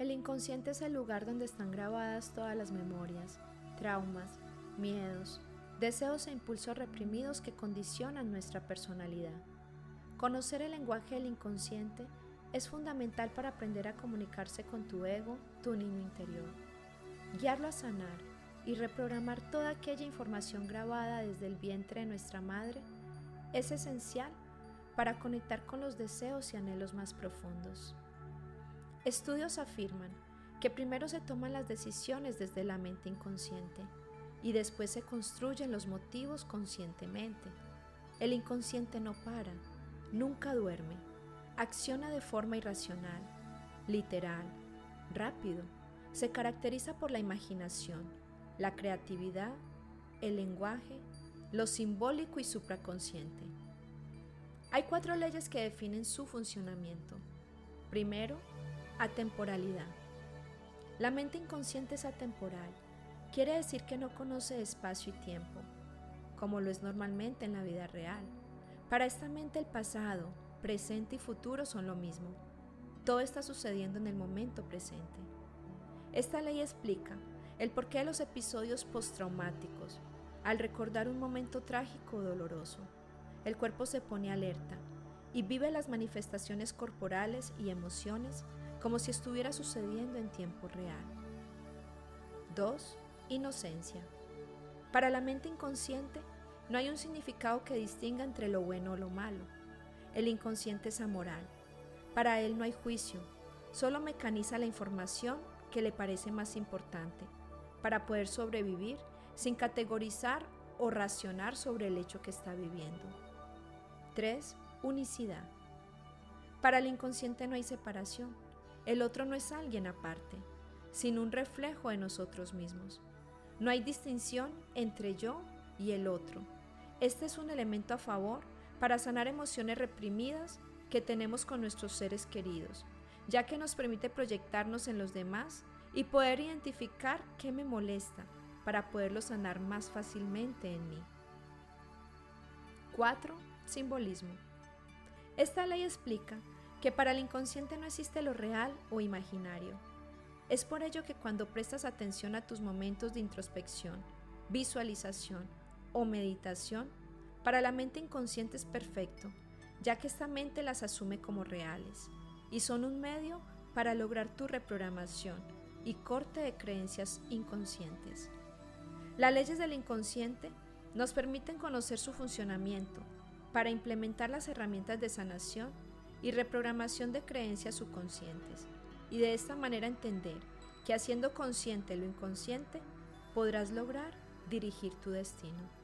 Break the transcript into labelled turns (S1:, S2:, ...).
S1: El inconsciente es el lugar donde están grabadas todas las memorias, traumas, miedos, deseos e impulsos reprimidos que condicionan nuestra personalidad. Conocer el lenguaje del inconsciente es fundamental para aprender a comunicarse con tu ego, tu niño interior, guiarlo a sanar y reprogramar toda aquella información grabada desde el vientre de nuestra madre es esencial para conectar con los deseos y anhelos más profundos. Estudios afirman que primero se toman las decisiones desde la mente inconsciente y después se construyen los motivos conscientemente. El inconsciente no para, nunca duerme, acciona de forma irracional, literal, rápido, se caracteriza por la imaginación, la creatividad, el lenguaje, lo simbólico y supraconsciente. Hay cuatro leyes que definen su funcionamiento. Primero, atemporalidad. La mente inconsciente es atemporal. Quiere decir que no conoce espacio y tiempo, como lo es normalmente en la vida real. Para esta mente el pasado, presente y futuro son lo mismo. Todo está sucediendo en el momento presente. Esta ley explica el porqué de los episodios postraumáticos, al recordar un momento trágico o doloroso el cuerpo se pone alerta y vive las manifestaciones corporales y emociones como si estuviera sucediendo en tiempo real. 2. Inocencia. Para la mente inconsciente no hay un significado que distinga entre lo bueno o lo malo. El inconsciente es amoral. Para él no hay juicio, solo mecaniza la información que le parece más importante para poder sobrevivir sin categorizar o racionar sobre el hecho que está viviendo. 3. Unicidad. Para el inconsciente no hay separación. El otro no es alguien aparte, sino un reflejo de nosotros mismos. No hay distinción entre yo y el otro. Este es un elemento a favor para sanar emociones reprimidas que tenemos con nuestros seres queridos, ya que nos permite proyectarnos en los demás y poder identificar qué me molesta para poderlo sanar más fácilmente en mí. 4 Simbolismo. Esta ley explica que para el inconsciente no existe lo real o imaginario. Es por ello que cuando prestas atención a tus momentos de introspección, visualización o meditación, para la mente inconsciente es perfecto, ya que esta mente las asume como reales y son un medio para lograr tu reprogramación y corte de creencias inconscientes. Las leyes del inconsciente nos permiten conocer su funcionamiento para implementar las herramientas de sanación y reprogramación de creencias subconscientes y de esta manera entender que haciendo consciente lo inconsciente podrás lograr dirigir tu destino.